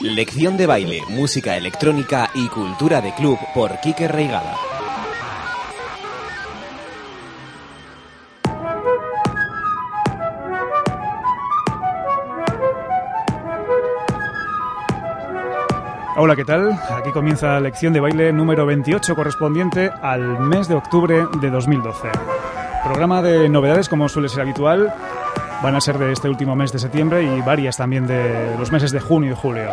Lección de baile, música electrónica y cultura de club por Kike Reigada. Hola, ¿qué tal? Aquí comienza la lección de baile número 28 correspondiente al mes de octubre de 2012. Programa de novedades como suele ser habitual. Van a ser de este último mes de septiembre y varias también de los meses de junio y julio.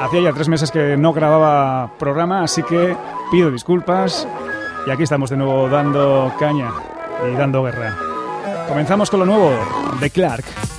Hacía ya tres meses que no grababa programa, así que pido disculpas y aquí estamos de nuevo dando caña y dando guerra. Comenzamos con lo nuevo de Clark.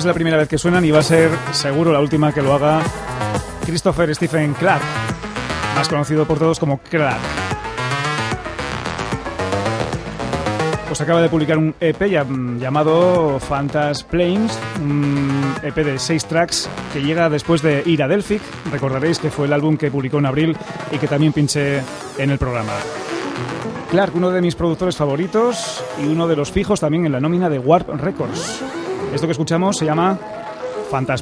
Es la primera vez que suenan y va a ser seguro la última que lo haga Christopher Stephen Clark, más conocido por todos como Clark. Pues acaba de publicar un EP llamado Fantas Planes, un EP de seis tracks que llega después de Ir a Delphic. Recordaréis que fue el álbum que publicó en abril y que también pinché en el programa. Clark, uno de mis productores favoritos y uno de los fijos también en la nómina de Warp Records. Esto que escuchamos se llama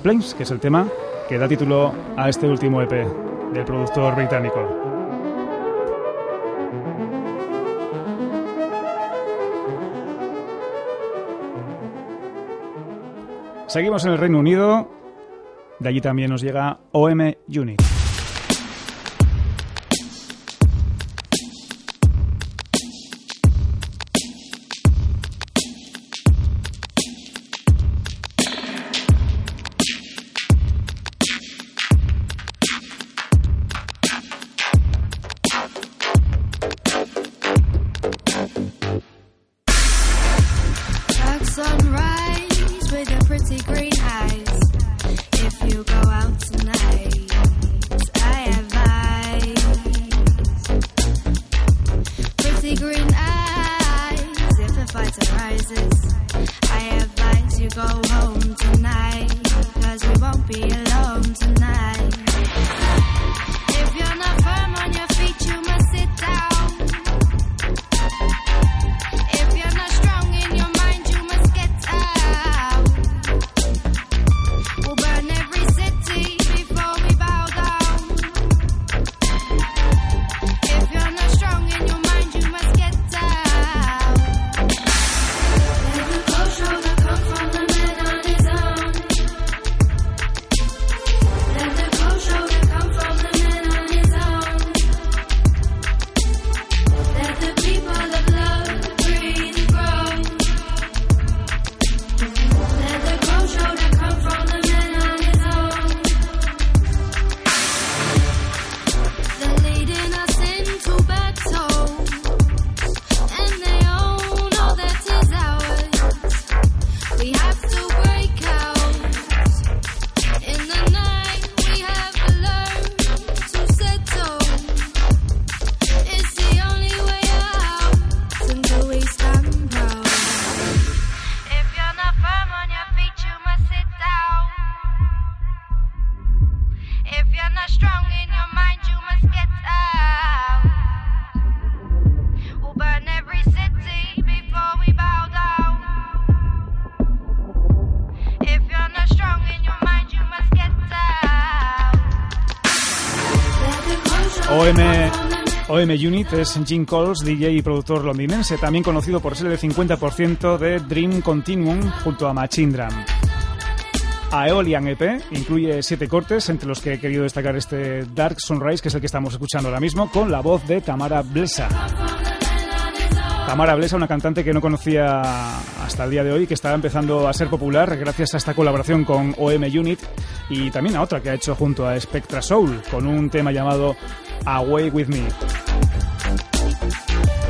Planes, que es el tema que da título a este último EP del productor británico. Seguimos en el Reino Unido. De allí también nos llega OM Unit. OM Unit es Jim Coles, DJ y productor londinense, también conocido por ser el 50% de Dream Continuum junto a Machine Drum. Aeolian EP incluye siete cortes, entre los que he querido destacar este Dark Sunrise, que es el que estamos escuchando ahora mismo, con la voz de Tamara Blesa. Tamara Blesa, una cantante que no conocía hasta el día de hoy, que está empezando a ser popular gracias a esta colaboración con OM Unit y también a otra que ha hecho junto a Spectra Soul, con un tema llamado Away With Me.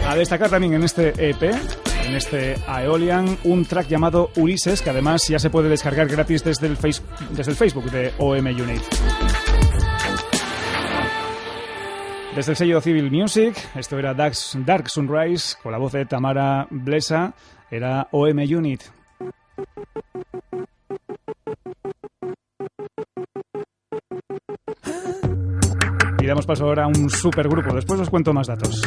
A destacar también en este EP, en este Aeolian, un track llamado Ulises, que además ya se puede descargar gratis desde el, Facebook de OM Unit. Desde el sello Civil Music, esto era Dark Sunrise, con la voz de Tamara Blesa, era OM Unit. Y damos paso ahora a un supergrupo, después os cuento más datos.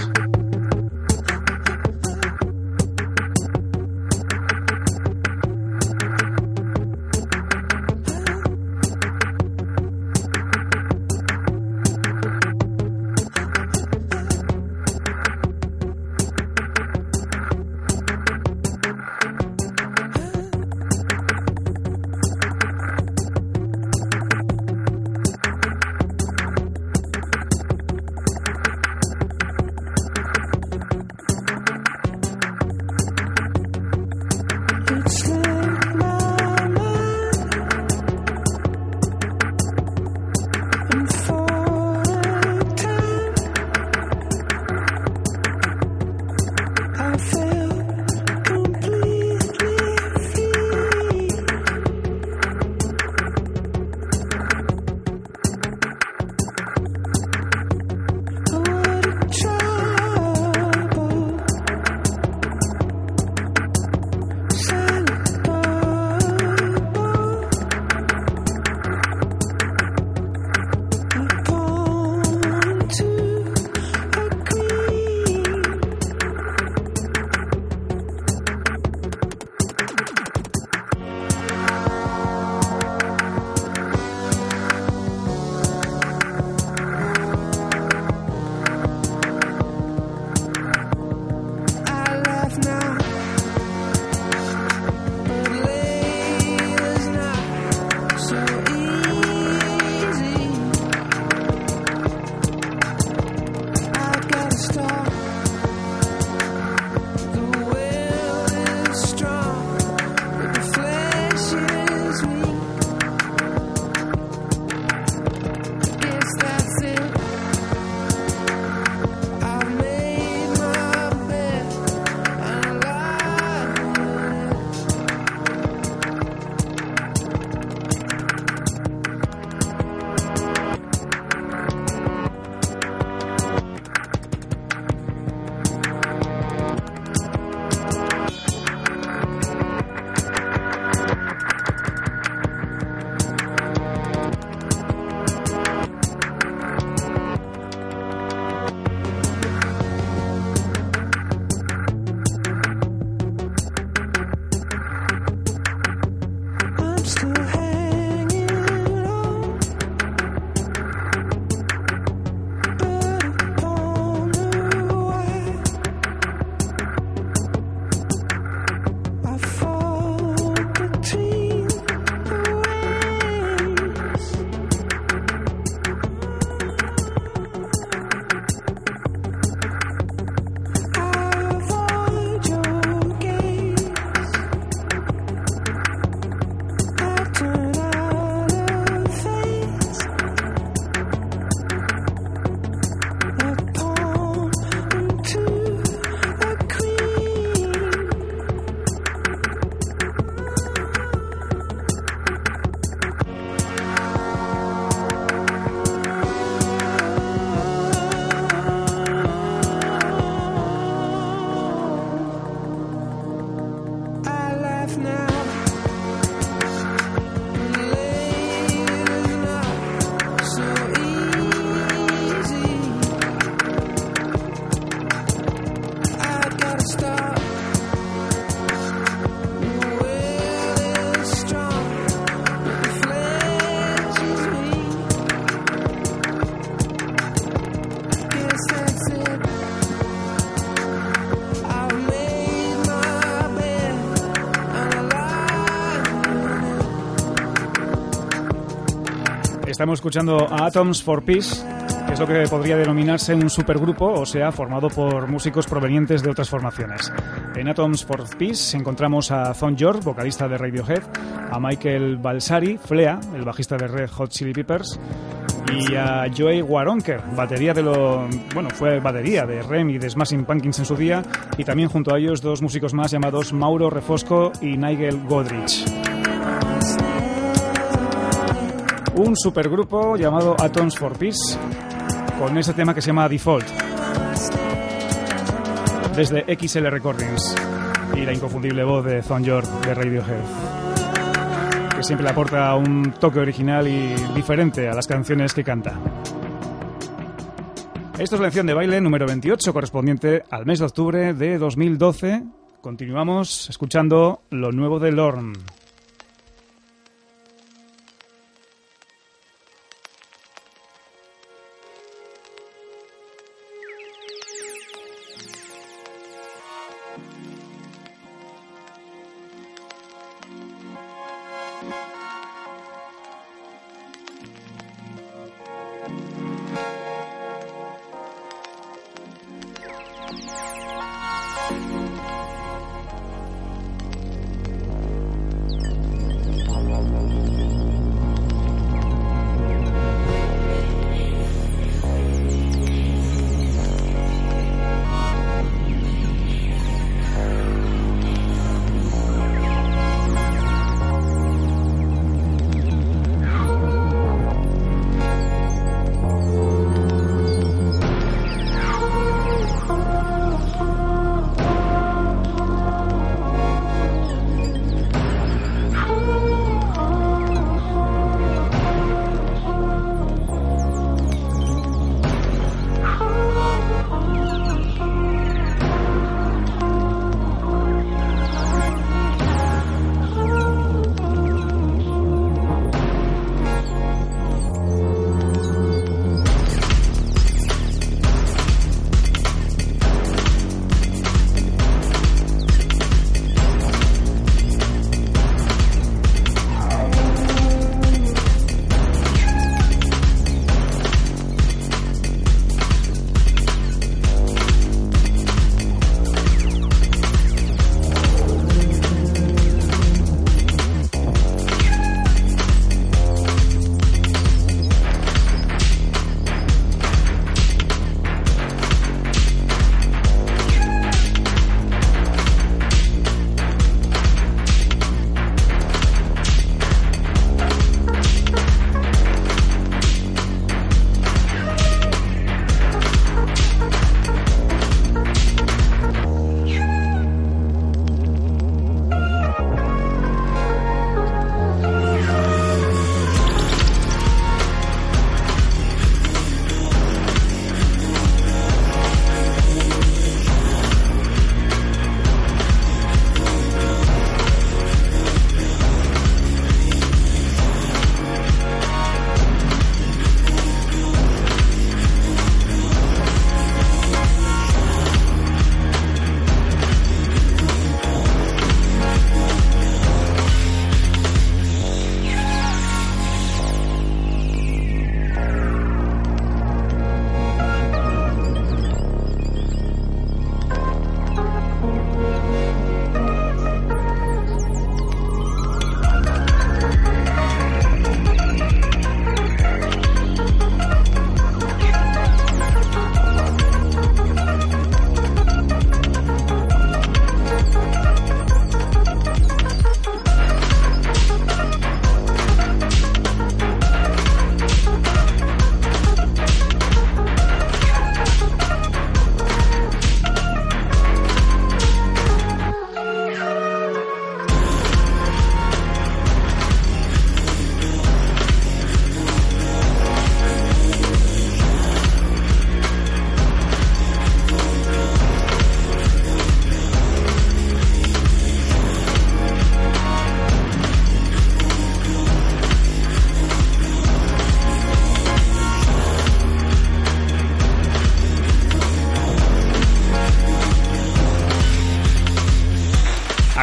Estamos escuchando a Atoms for Peace, que es lo que podría denominarse un supergrupo, o sea, formado por músicos provenientes de otras formaciones. En Atoms for Peace encontramos a Thon York, vocalista de Radiohead, a Michael Balsari, Flea, el bajista de Red Hot Chili Peppers, y a Joey Waronker, batería de lo. Bueno, fue batería de Rem y de Smashing Pumpkins en su día, y también junto a ellos dos músicos más llamados Mauro Refosco y Nigel Godrich. Un supergrupo llamado Atoms for Peace, con ese tema que se llama Default, desde XL Recordings, y la inconfundible voz de Thon York de Radiohead que siempre le aporta un toque original y diferente a las canciones que canta. Esto es la lección de baile número 28, correspondiente al mes de octubre de 2012. Continuamos escuchando lo nuevo de Lorne.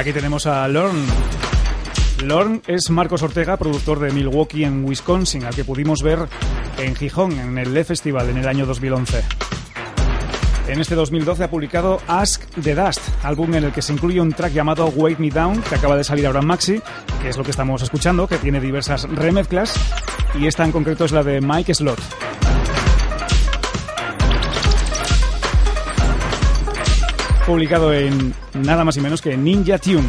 Aquí tenemos a Lorne, Lorne es Marcos Ortega, productor de Milwaukee en Wisconsin, al que pudimos ver en Gijón, en el Le Festival, en el año 2011. En este 2012 ha publicado Ask the Dust, álbum en el que se incluye un track llamado Wake Me Down, que acaba de salir ahora en Maxi, que es lo que estamos escuchando, que tiene diversas remezclas, y esta en concreto es la de Mike Slot. Publicado en nada más y menos que Ninja Tune.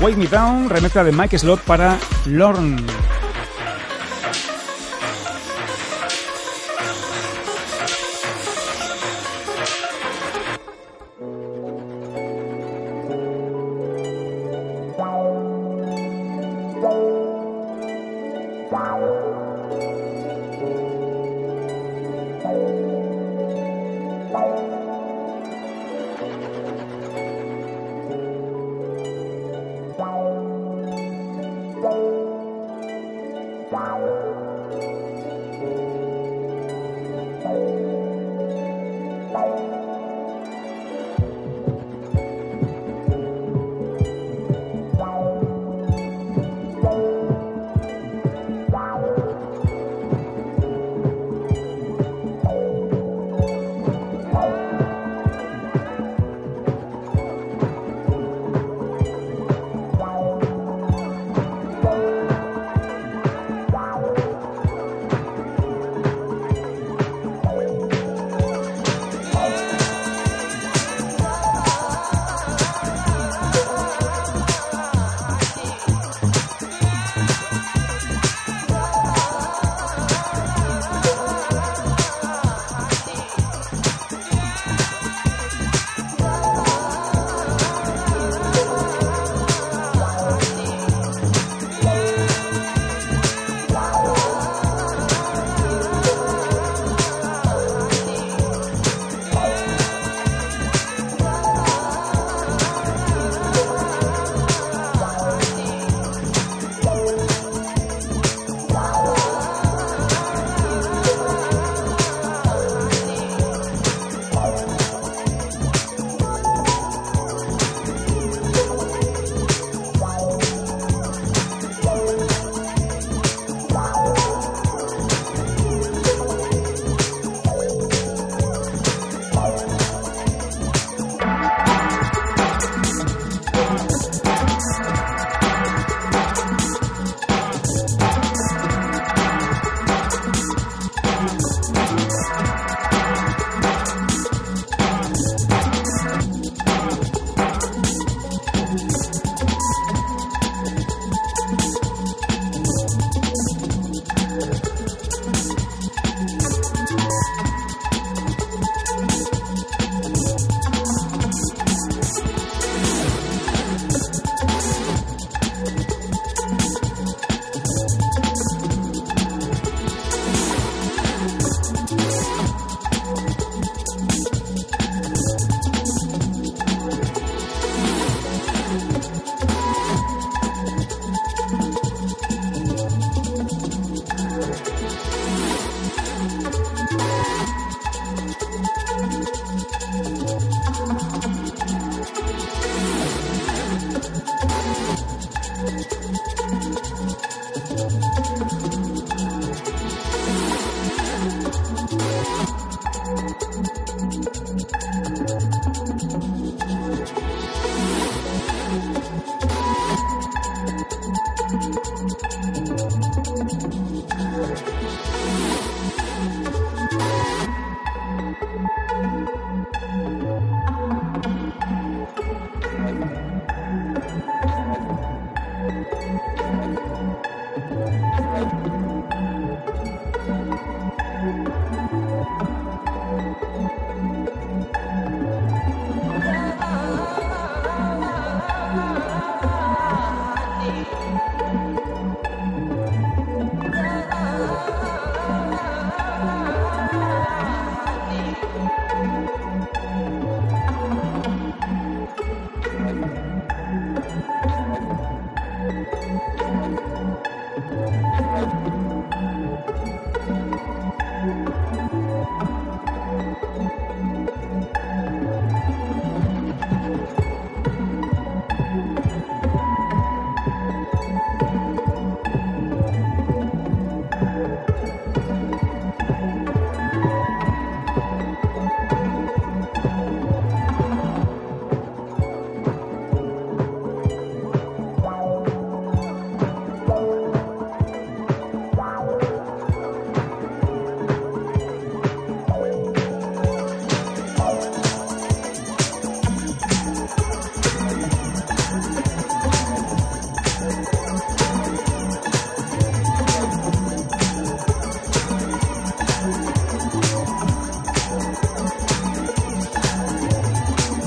Wake Me Down, remezcla de Mike Slot para Lorne.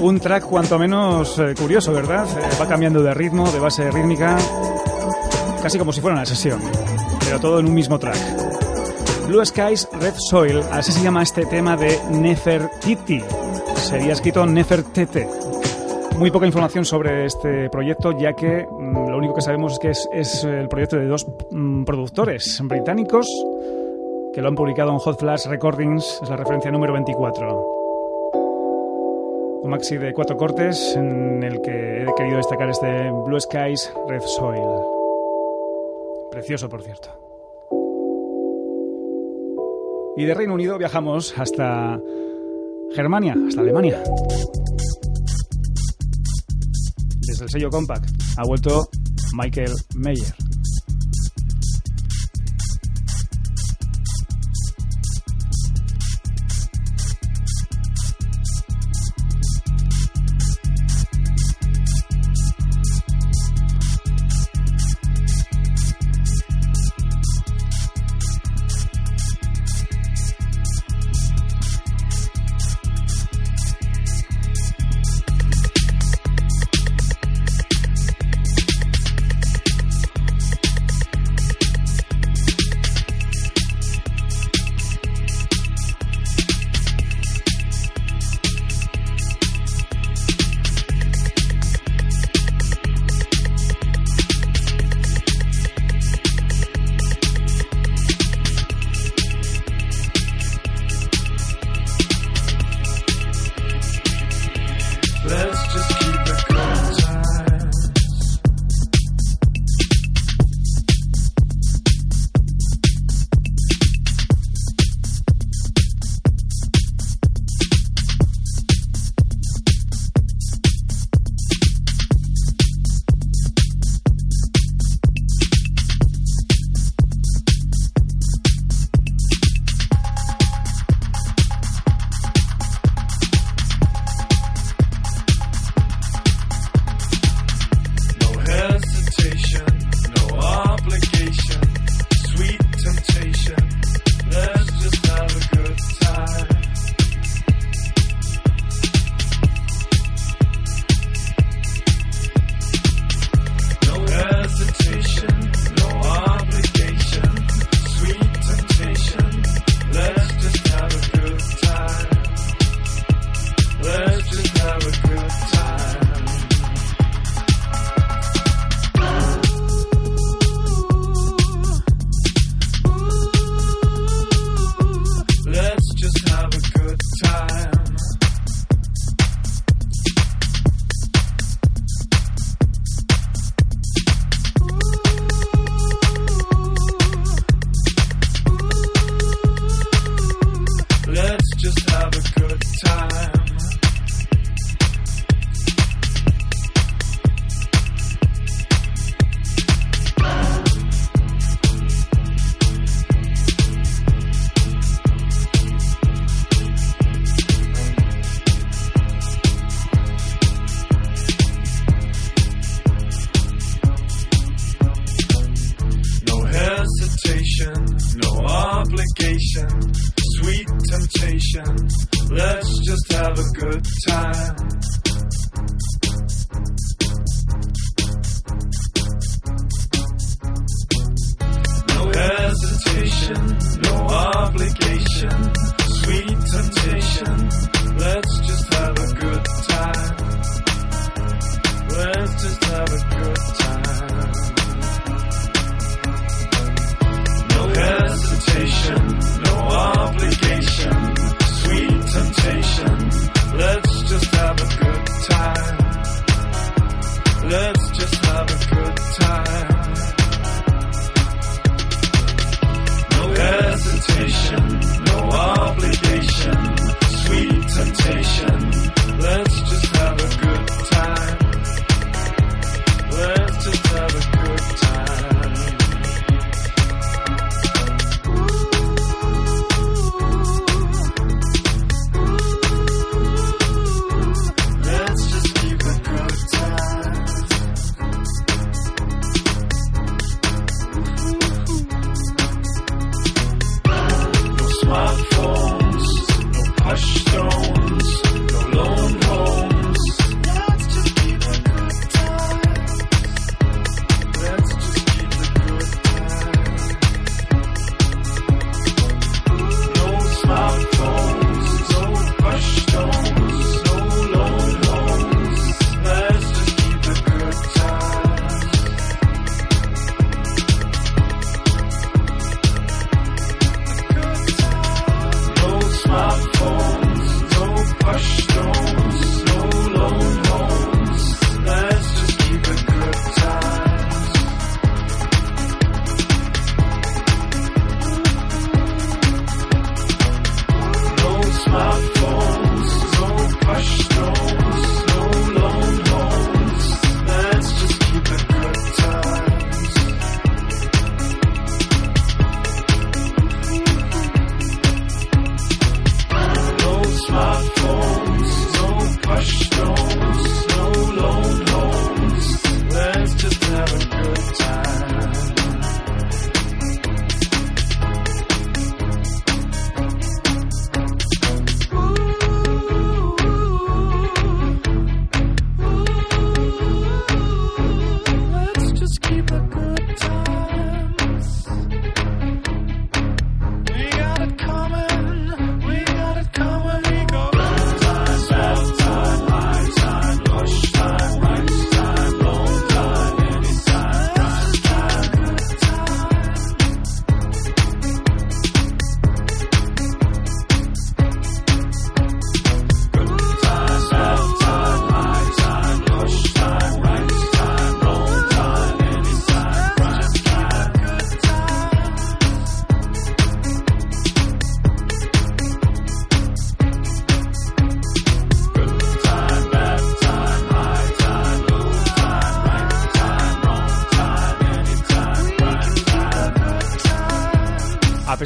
Un track cuanto menos eh, curioso, ¿verdad? Eh, va cambiando de ritmo, de base rítmica, casi como si fuera una sesión, pero todo en un mismo track. Blue Skies, Red Soil, así se llama este tema de Nefertiti. Sería escrito Nefertete. Muy poca información sobre este proyecto, ya que mm, lo único que sabemos es que es, el proyecto de dos mm, productores británicos que lo han publicado en Hot Flash Recordings, es la referencia número 24 un maxi de cuatro cortes en el que he querido destacar este Blue Skies Red Soil. Precioso, por cierto. Y de Reino Unido viajamos hasta Germania, hasta Alemania. Desde el sello Compact ha vuelto Michael Mayer.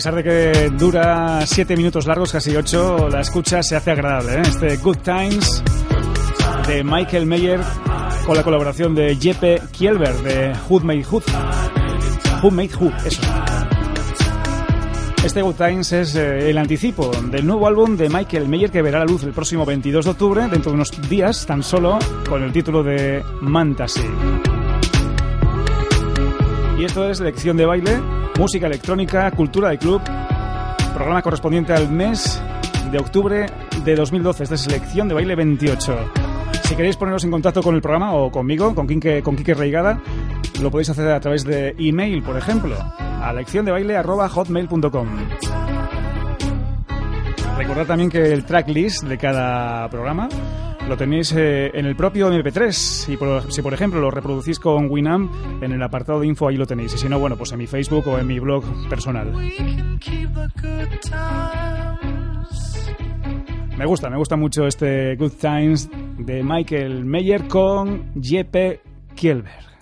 Pesar de que dura 7 minutos largos, casi 8, la escucha se hace agradable. ¿eh? Este Good Times de Michael Mayer con la colaboración de Jeppe Kielber de Who Made Who. Who Made Who. Este Good Times es eh, el anticipo del nuevo álbum de Michael Mayer que verá la luz el próximo 22 de octubre, dentro de unos días, tan solo con el título de Mantasy. Y esto es lección de baile, música electrónica, cultura de club, programa correspondiente al mes de octubre de 2012. Esta es lección de baile 28. Si queréis poneros en contacto con el programa o conmigo, con Quique, con Quique Reigada, lo podéis hacer a través de email, por ejemplo a lecciondebaile.hotmail.com. Recordad también que el tracklist de cada programa lo tenéis eh, en el propio MP3 y por, si por ejemplo lo reproducís con Winamp en el apartado de info ahí lo tenéis y si no bueno pues en mi Facebook o en mi blog personal. Me gusta, me gusta mucho este Good Times de Michael Meyer con Jeppe Kielberg.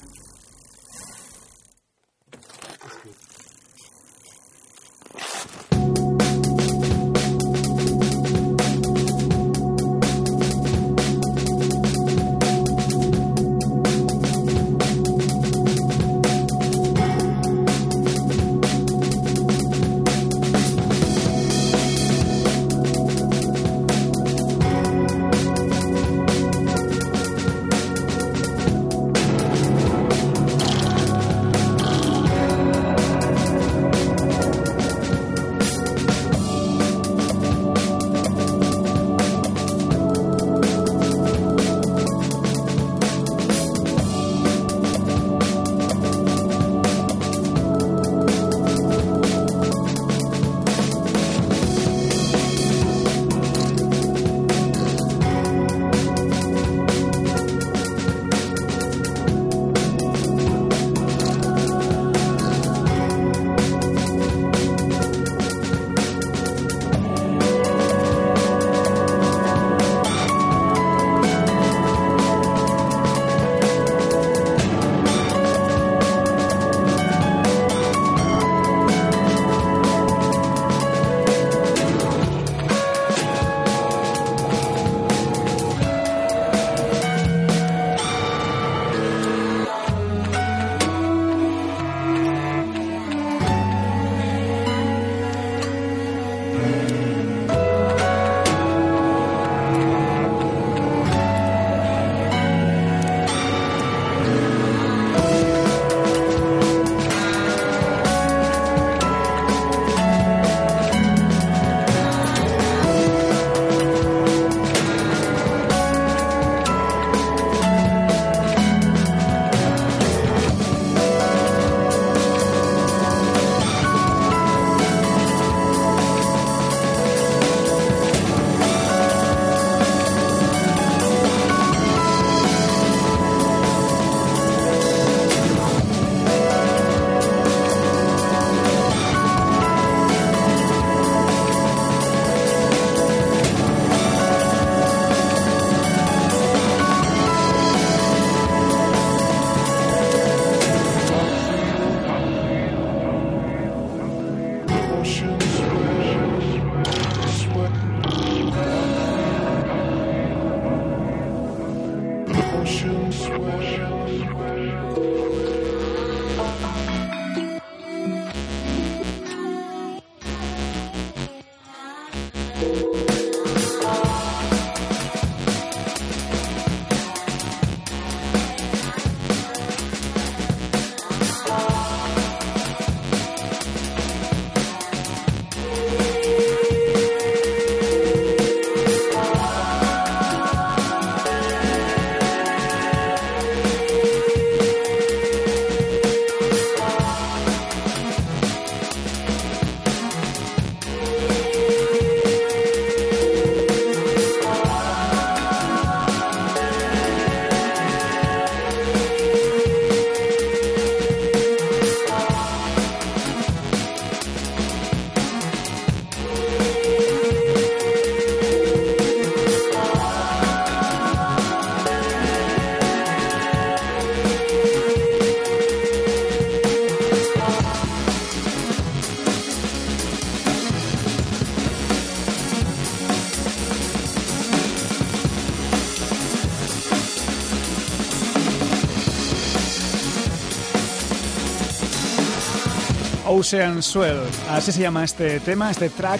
Ocean Swell. Así se llama este tema, este track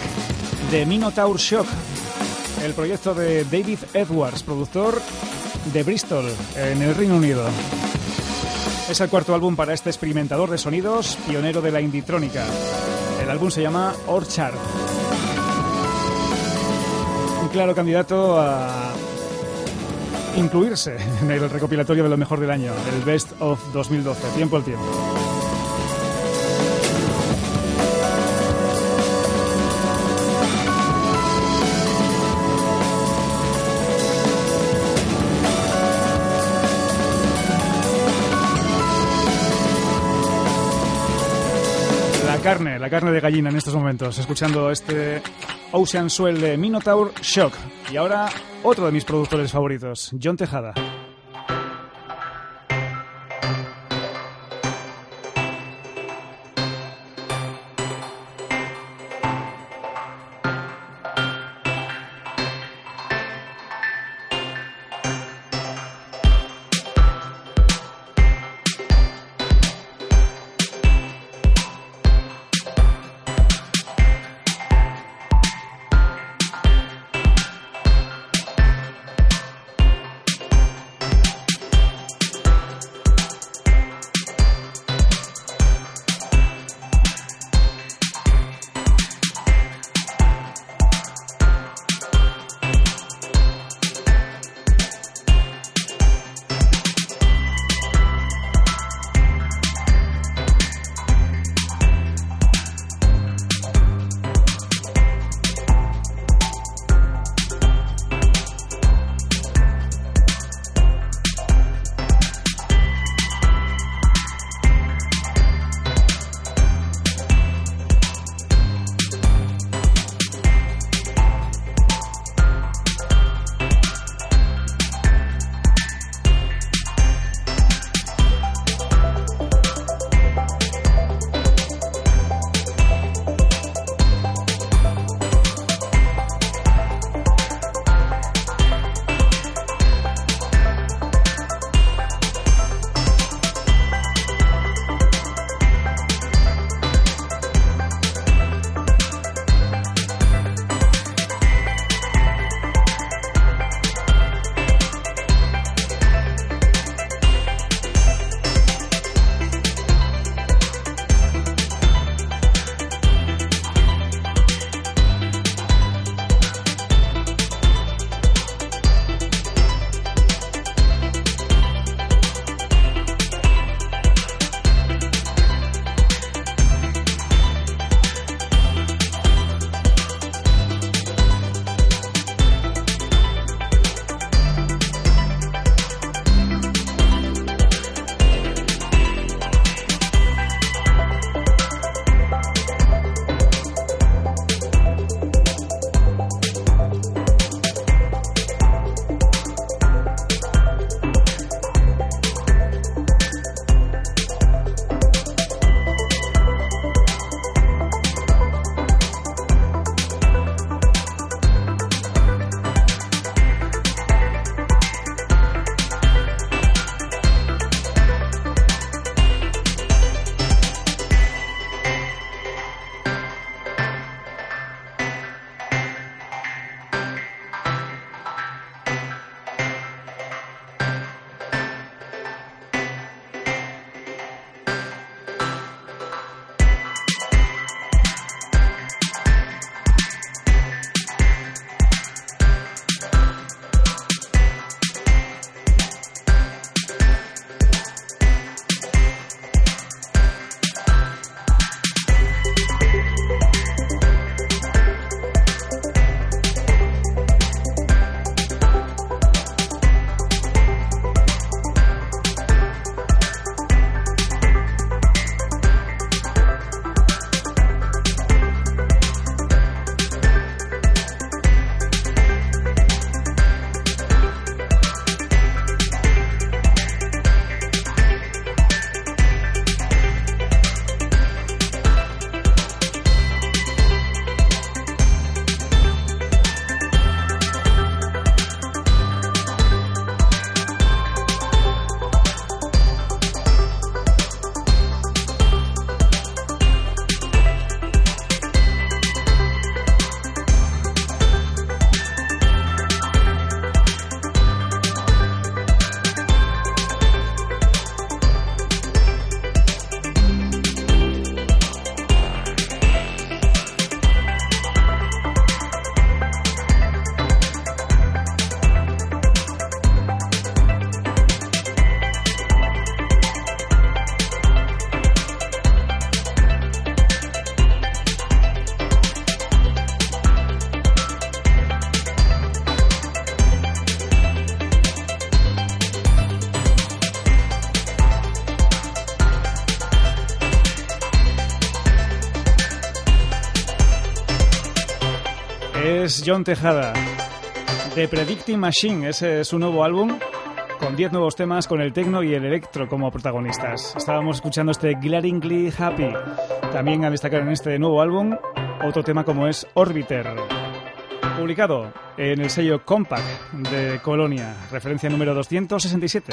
de Minotaur Shock, el proyecto de David Edwards, productor de Bristol, en el Reino Unido. Es el cuarto álbum para este experimentador de sonidos, pionero de la inditrónica. El álbum se llama Orchard. Un claro candidato a incluirse en el recopilatorio de lo mejor del año, el Best of 2012, tiempo al tiempo. Carne, la carne de gallina en estos momentos, escuchando este Ocean Swell de Minotaur Shock. Y ahora otro de mis productores favoritos, John Tejada. John Tejada. The Predicting Machine, ese es su nuevo álbum con 10 nuevos temas con el techno y el electro como protagonistas. Estábamos escuchando este Glaringly Happy. También a destacar en este nuevo álbum otro tema como es Orbiter, publicado en el sello Compact de Colonia, referencia número 267.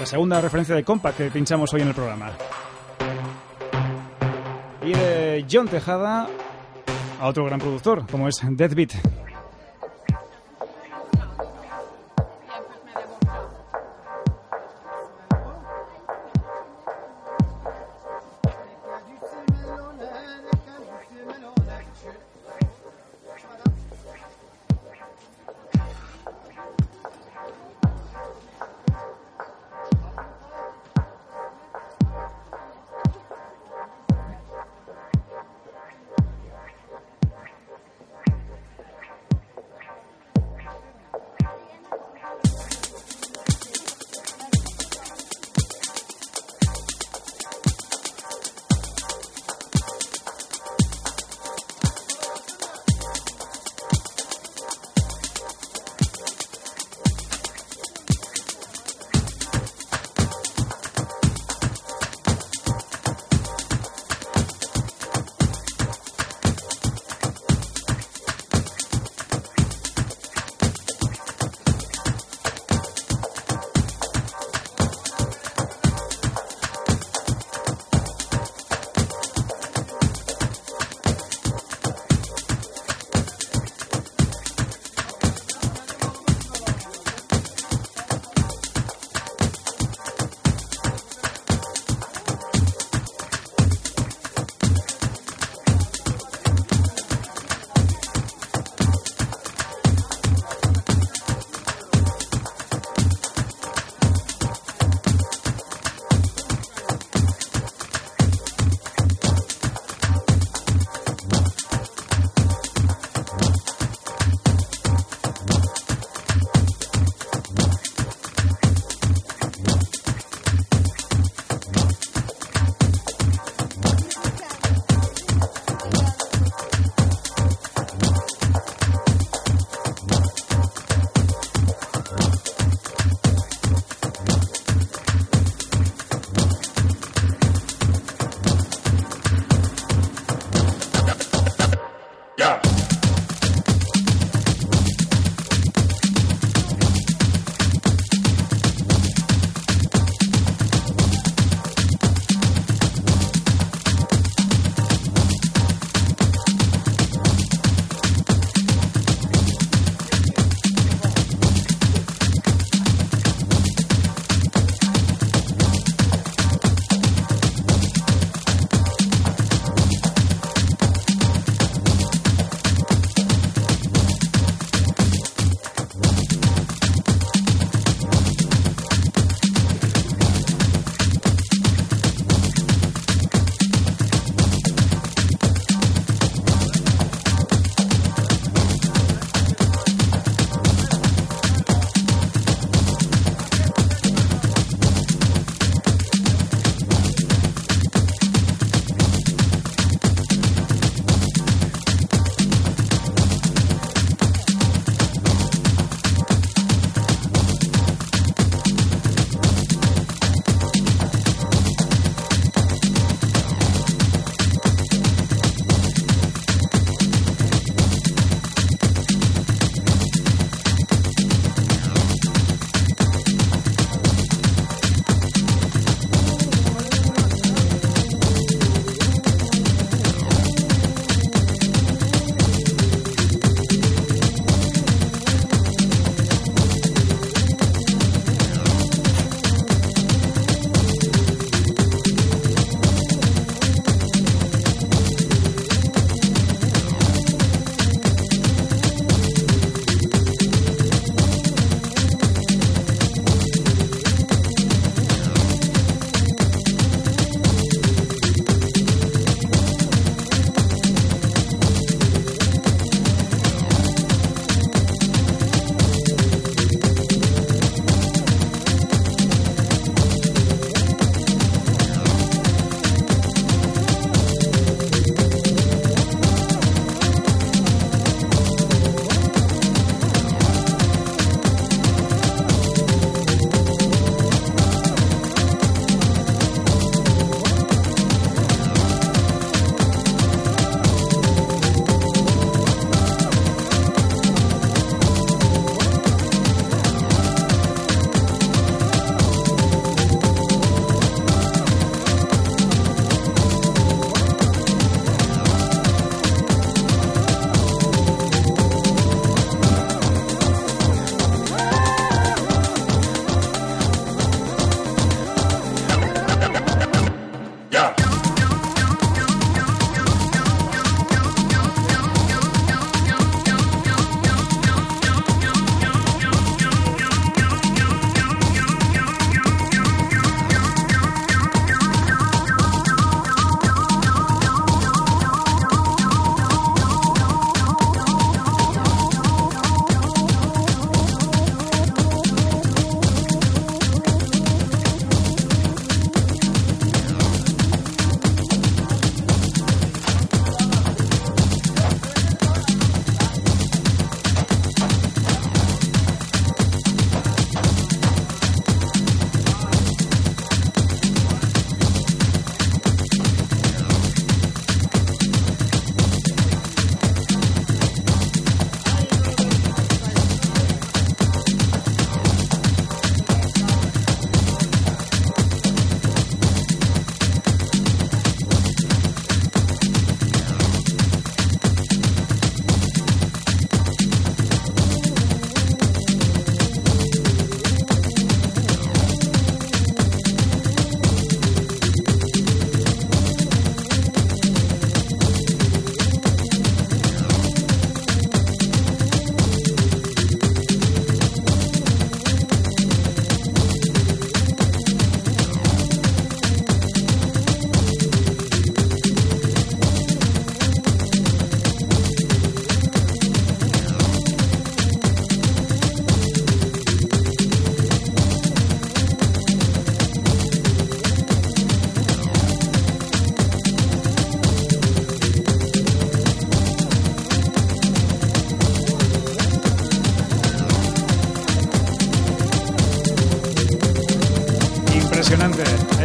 La segunda referencia de Compact que pinchamos hoy en el programa. Y de John Tejada a otro gran productor como es Deathbeat.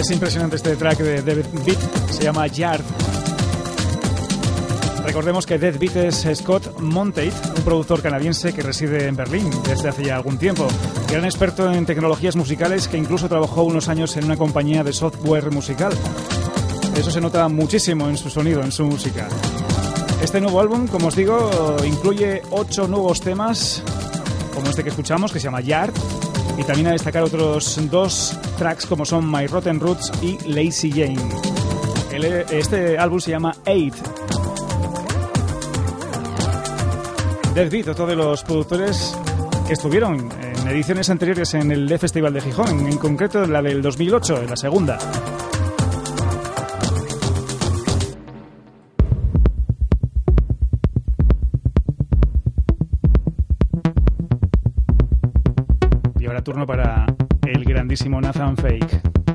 Es impresionante este track de David Beat, se llama Yard. Recordemos que Dead Beat es Scott Monteith, un productor canadiense que reside en Berlín desde hace ya algún tiempo. Gran experto en tecnologías musicales que incluso trabajó unos años en una compañía de software musical. Eso se nota muchísimo en su sonido, en su música. Este nuevo álbum, como os digo, incluye ocho nuevos temas, como este que escuchamos, que se llama Yard, y también a destacar otros dos tracks como son My Rotten Roots y Lazy Jane. este álbum se llama Eight. Dead otro de los productores que estuvieron en ediciones anteriores en el Festival de Gijón, en concreto la del 2008, en la segunda. turno para el grandísimo Nathan Fake.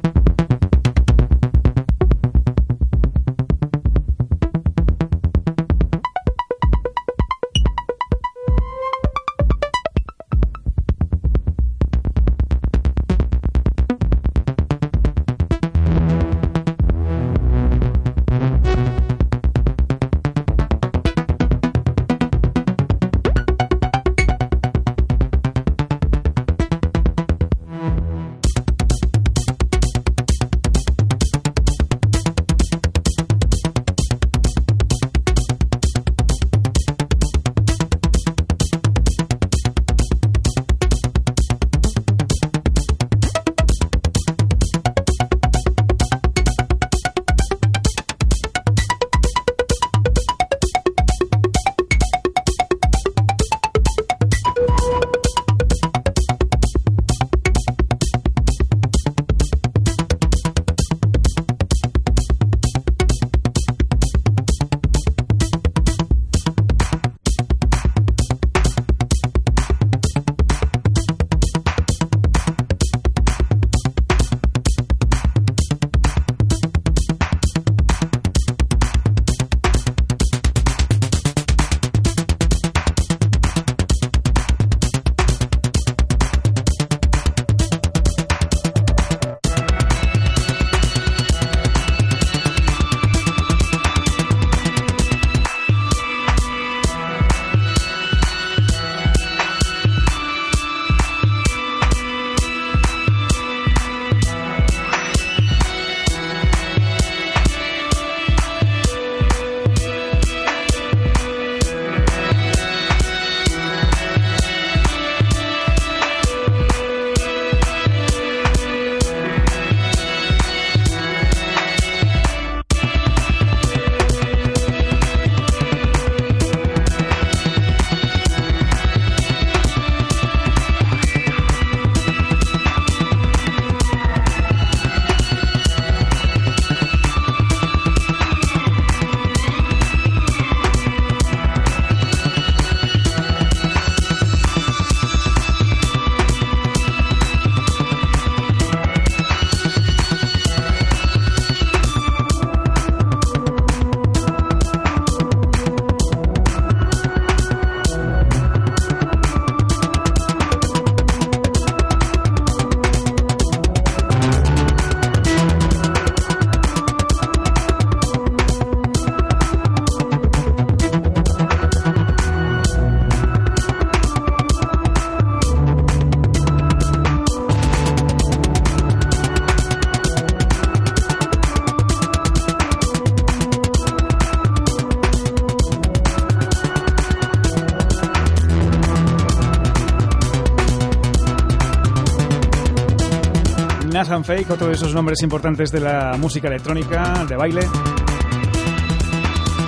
Nathan Fake, otro de esos nombres importantes de la música electrónica, de baile.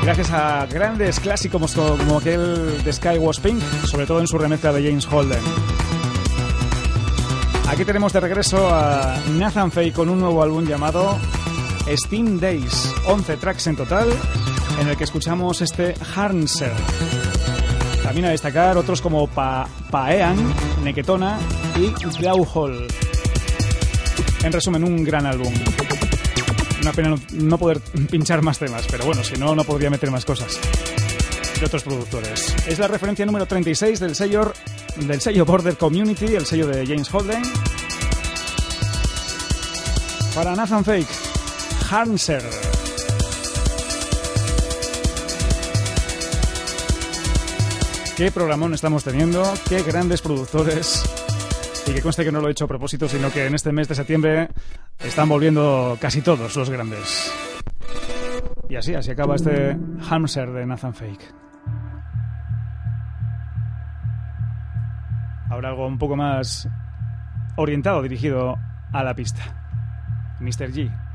Gracias a grandes clásicos como, aquel de Sky Was Pink, sobre todo en su remezcla de James Holden. Aquí tenemos de regreso a Nathan Fake con un nuevo álbum llamado Steam Days, 11 tracks en total, en el que escuchamos este Harnser. También a destacar otros como Paean, Neketona y Glauhol. En resumen, un gran álbum. Una pena no, poder pinchar más temas, pero bueno, si no, no podría meter más cosas de otros productores. Es la referencia número 36 del sello, del sello Border Community, el sello de James Holden. para Nathan Fake, Hanser. Qué programón estamos teniendo, qué grandes productores. Y que conste que no lo he hecho a propósito, sino que en este mes de septiembre están volviendo casi todos los grandes. Y así, así acaba este Hamster de Nathan Fake. Ahora algo un poco más orientado, dirigido a la pista. Mr. G.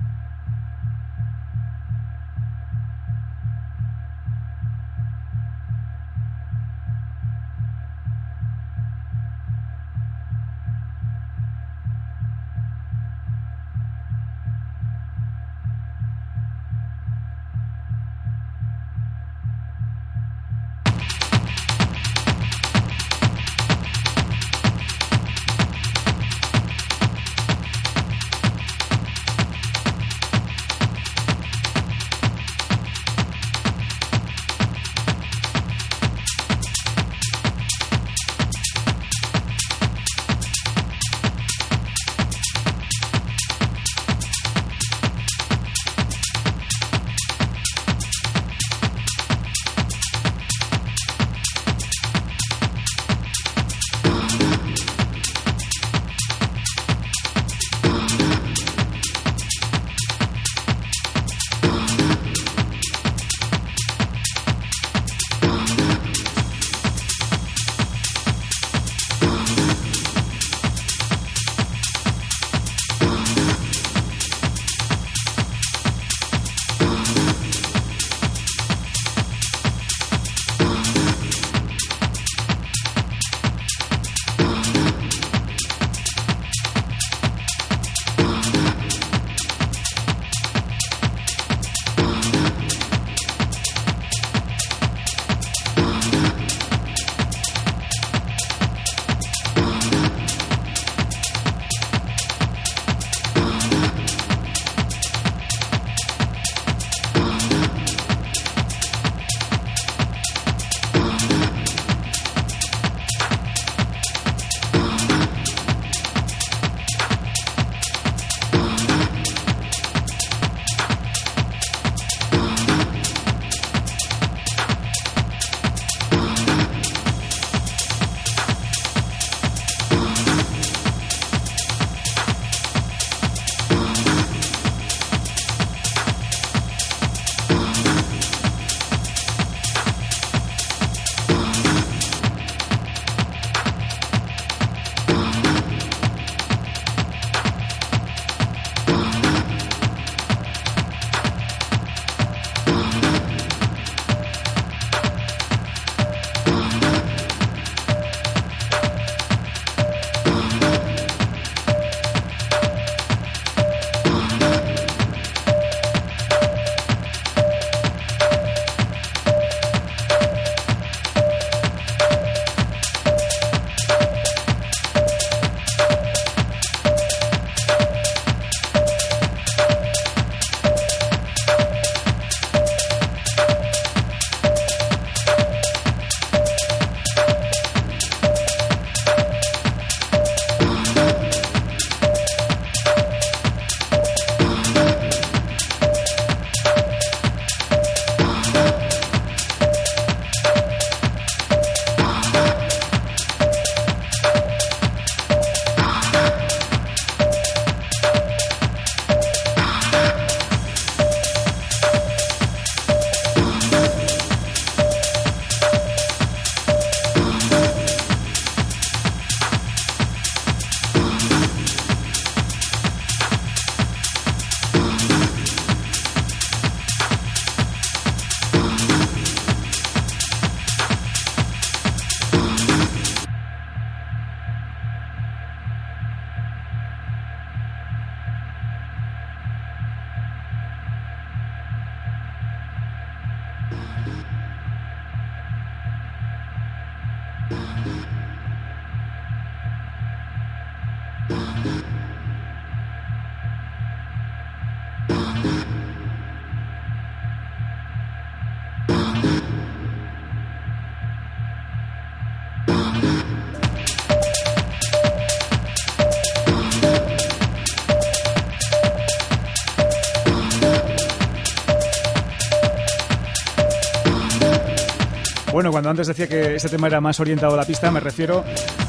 Cuando antes decía que este tema era más orientado a la pista, me refiero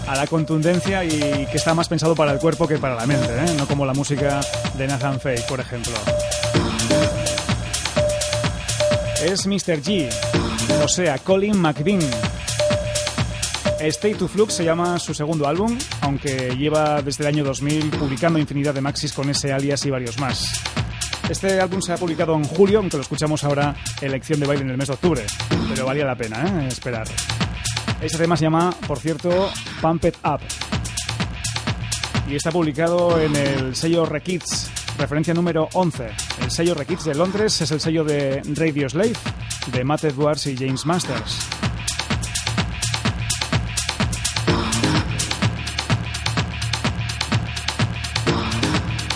a la contundencia y que está más pensado para el cuerpo que para la mente, ¿eh? no como la música de Nathan Fake, por ejemplo. Es Mr. G, o sea, Colin McBean. Stay to Flux se llama su segundo álbum, aunque lleva desde el año 2000 publicando infinidad de maxis con ese alias y varios más. Este álbum se ha publicado en julio, aunque lo escuchamos ahora elección de baile en el mes de octubre, pero valía la pena ¿eh? esperar. Este tema se llama, por cierto, Pump It Up. Y está publicado en el sello Rekids, referencia número 11. El sello Rekids de Londres es el sello de Radio Slave, de Matt Edwards y James Masters.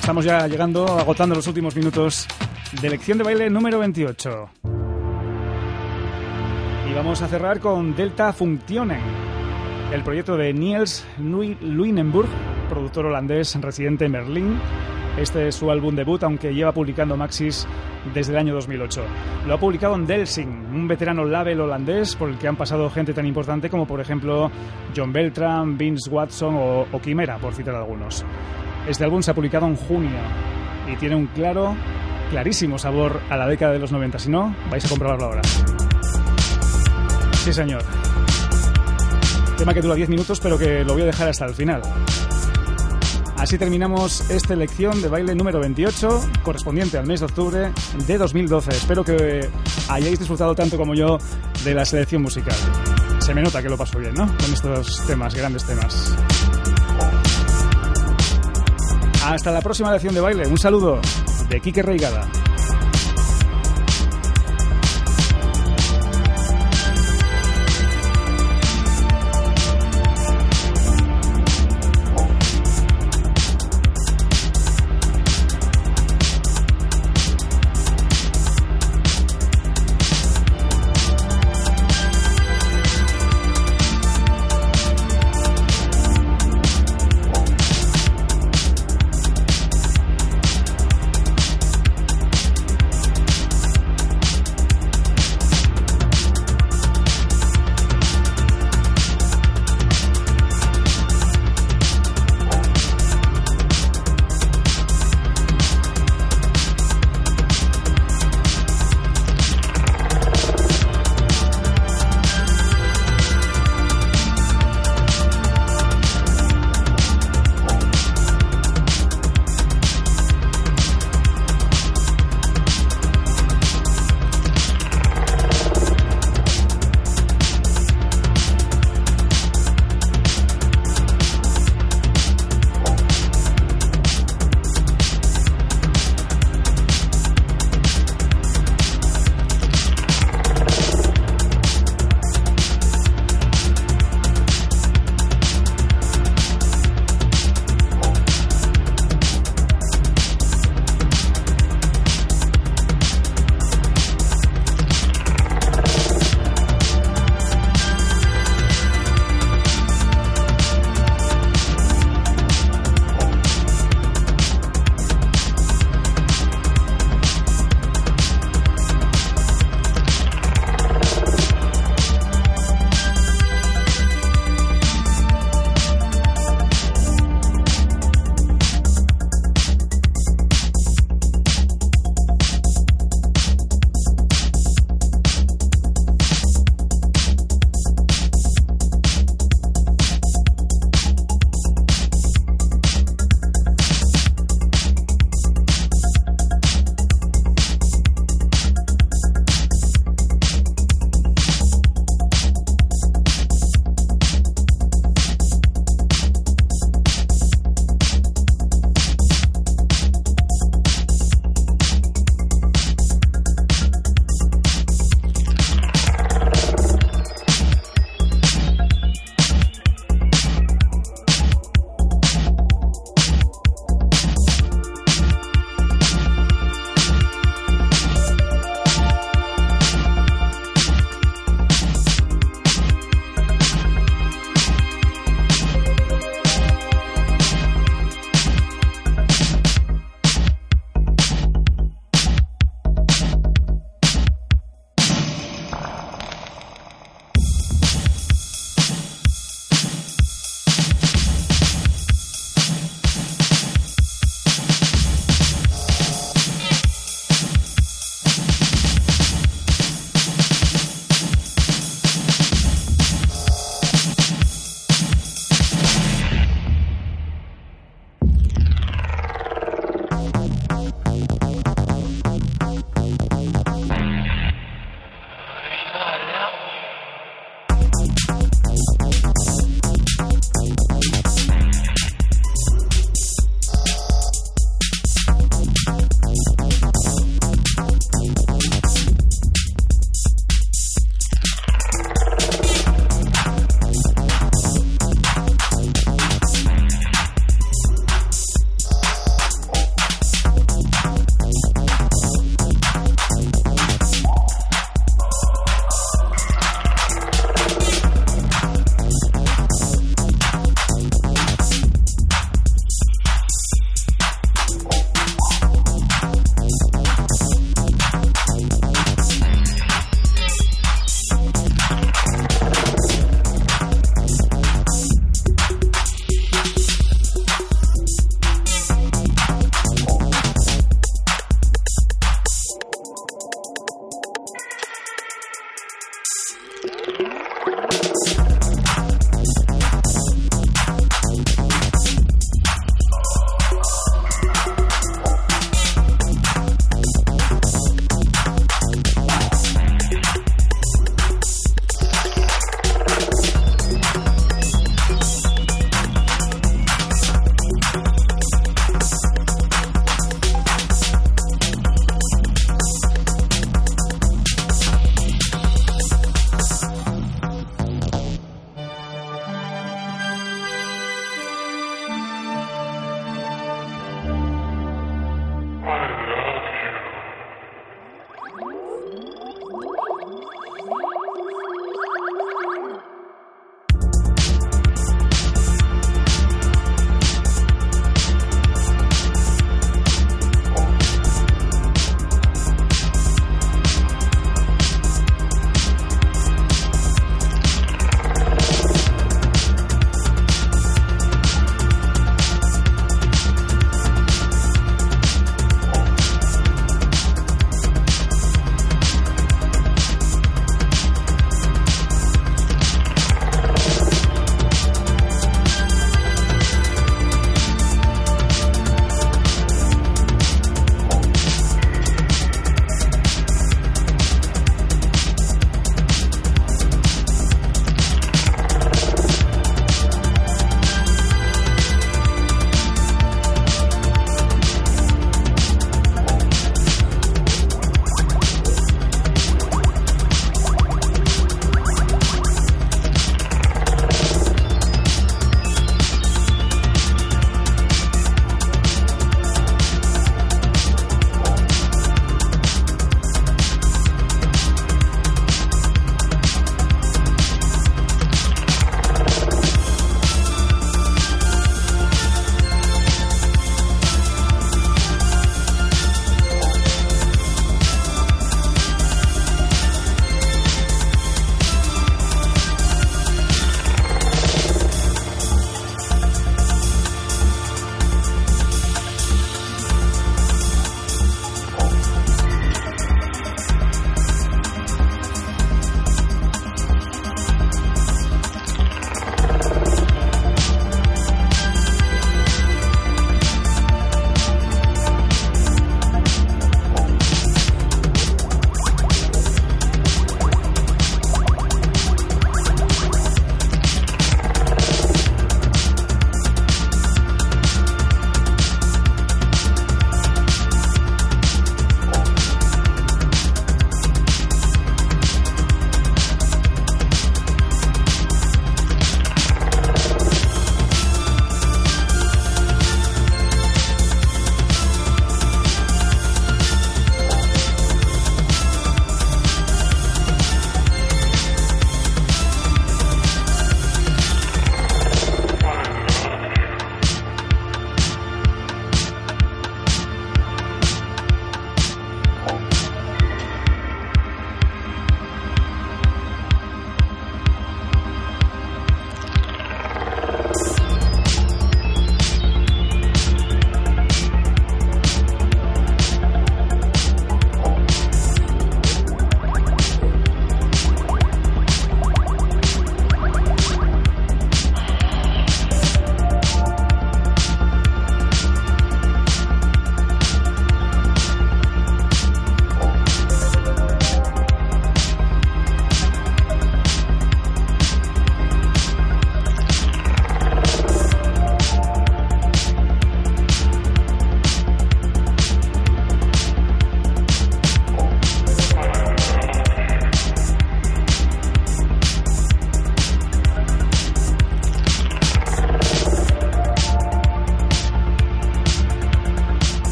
Estamos ya llegando, agotando los últimos minutos de lección de baile número 28. Vamos a cerrar con Delta Functionen, el proyecto de Niels Luinenburg, productor holandés residente en Berlín. Este es su álbum debut, aunque lleva publicando Maxis desde el año 2008. Lo ha publicado en Delsing, un veterano label holandés por el que han pasado gente tan importante como, por ejemplo, John Beltram, Vince Watson o, o Quimera, por citar algunos. Este álbum se ha publicado en junio y tiene un claro, clarísimo sabor a la década de los 90. Si no, vais a comprobarlo ahora. Sí, señor. Tema que dura 10 minutos, pero que lo voy a dejar hasta el final. Así terminamos esta lección de baile número 28, correspondiente al mes de octubre de 2012. Espero que hayáis disfrutado tanto como yo de la selección musical. Se me nota que lo paso bien, ¿no? Con estos temas, grandes temas. Hasta la próxima lección de baile. Un saludo de Quique Reigada.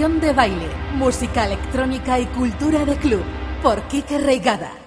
De baile, música electrónica y cultura de club por Kike Reigada.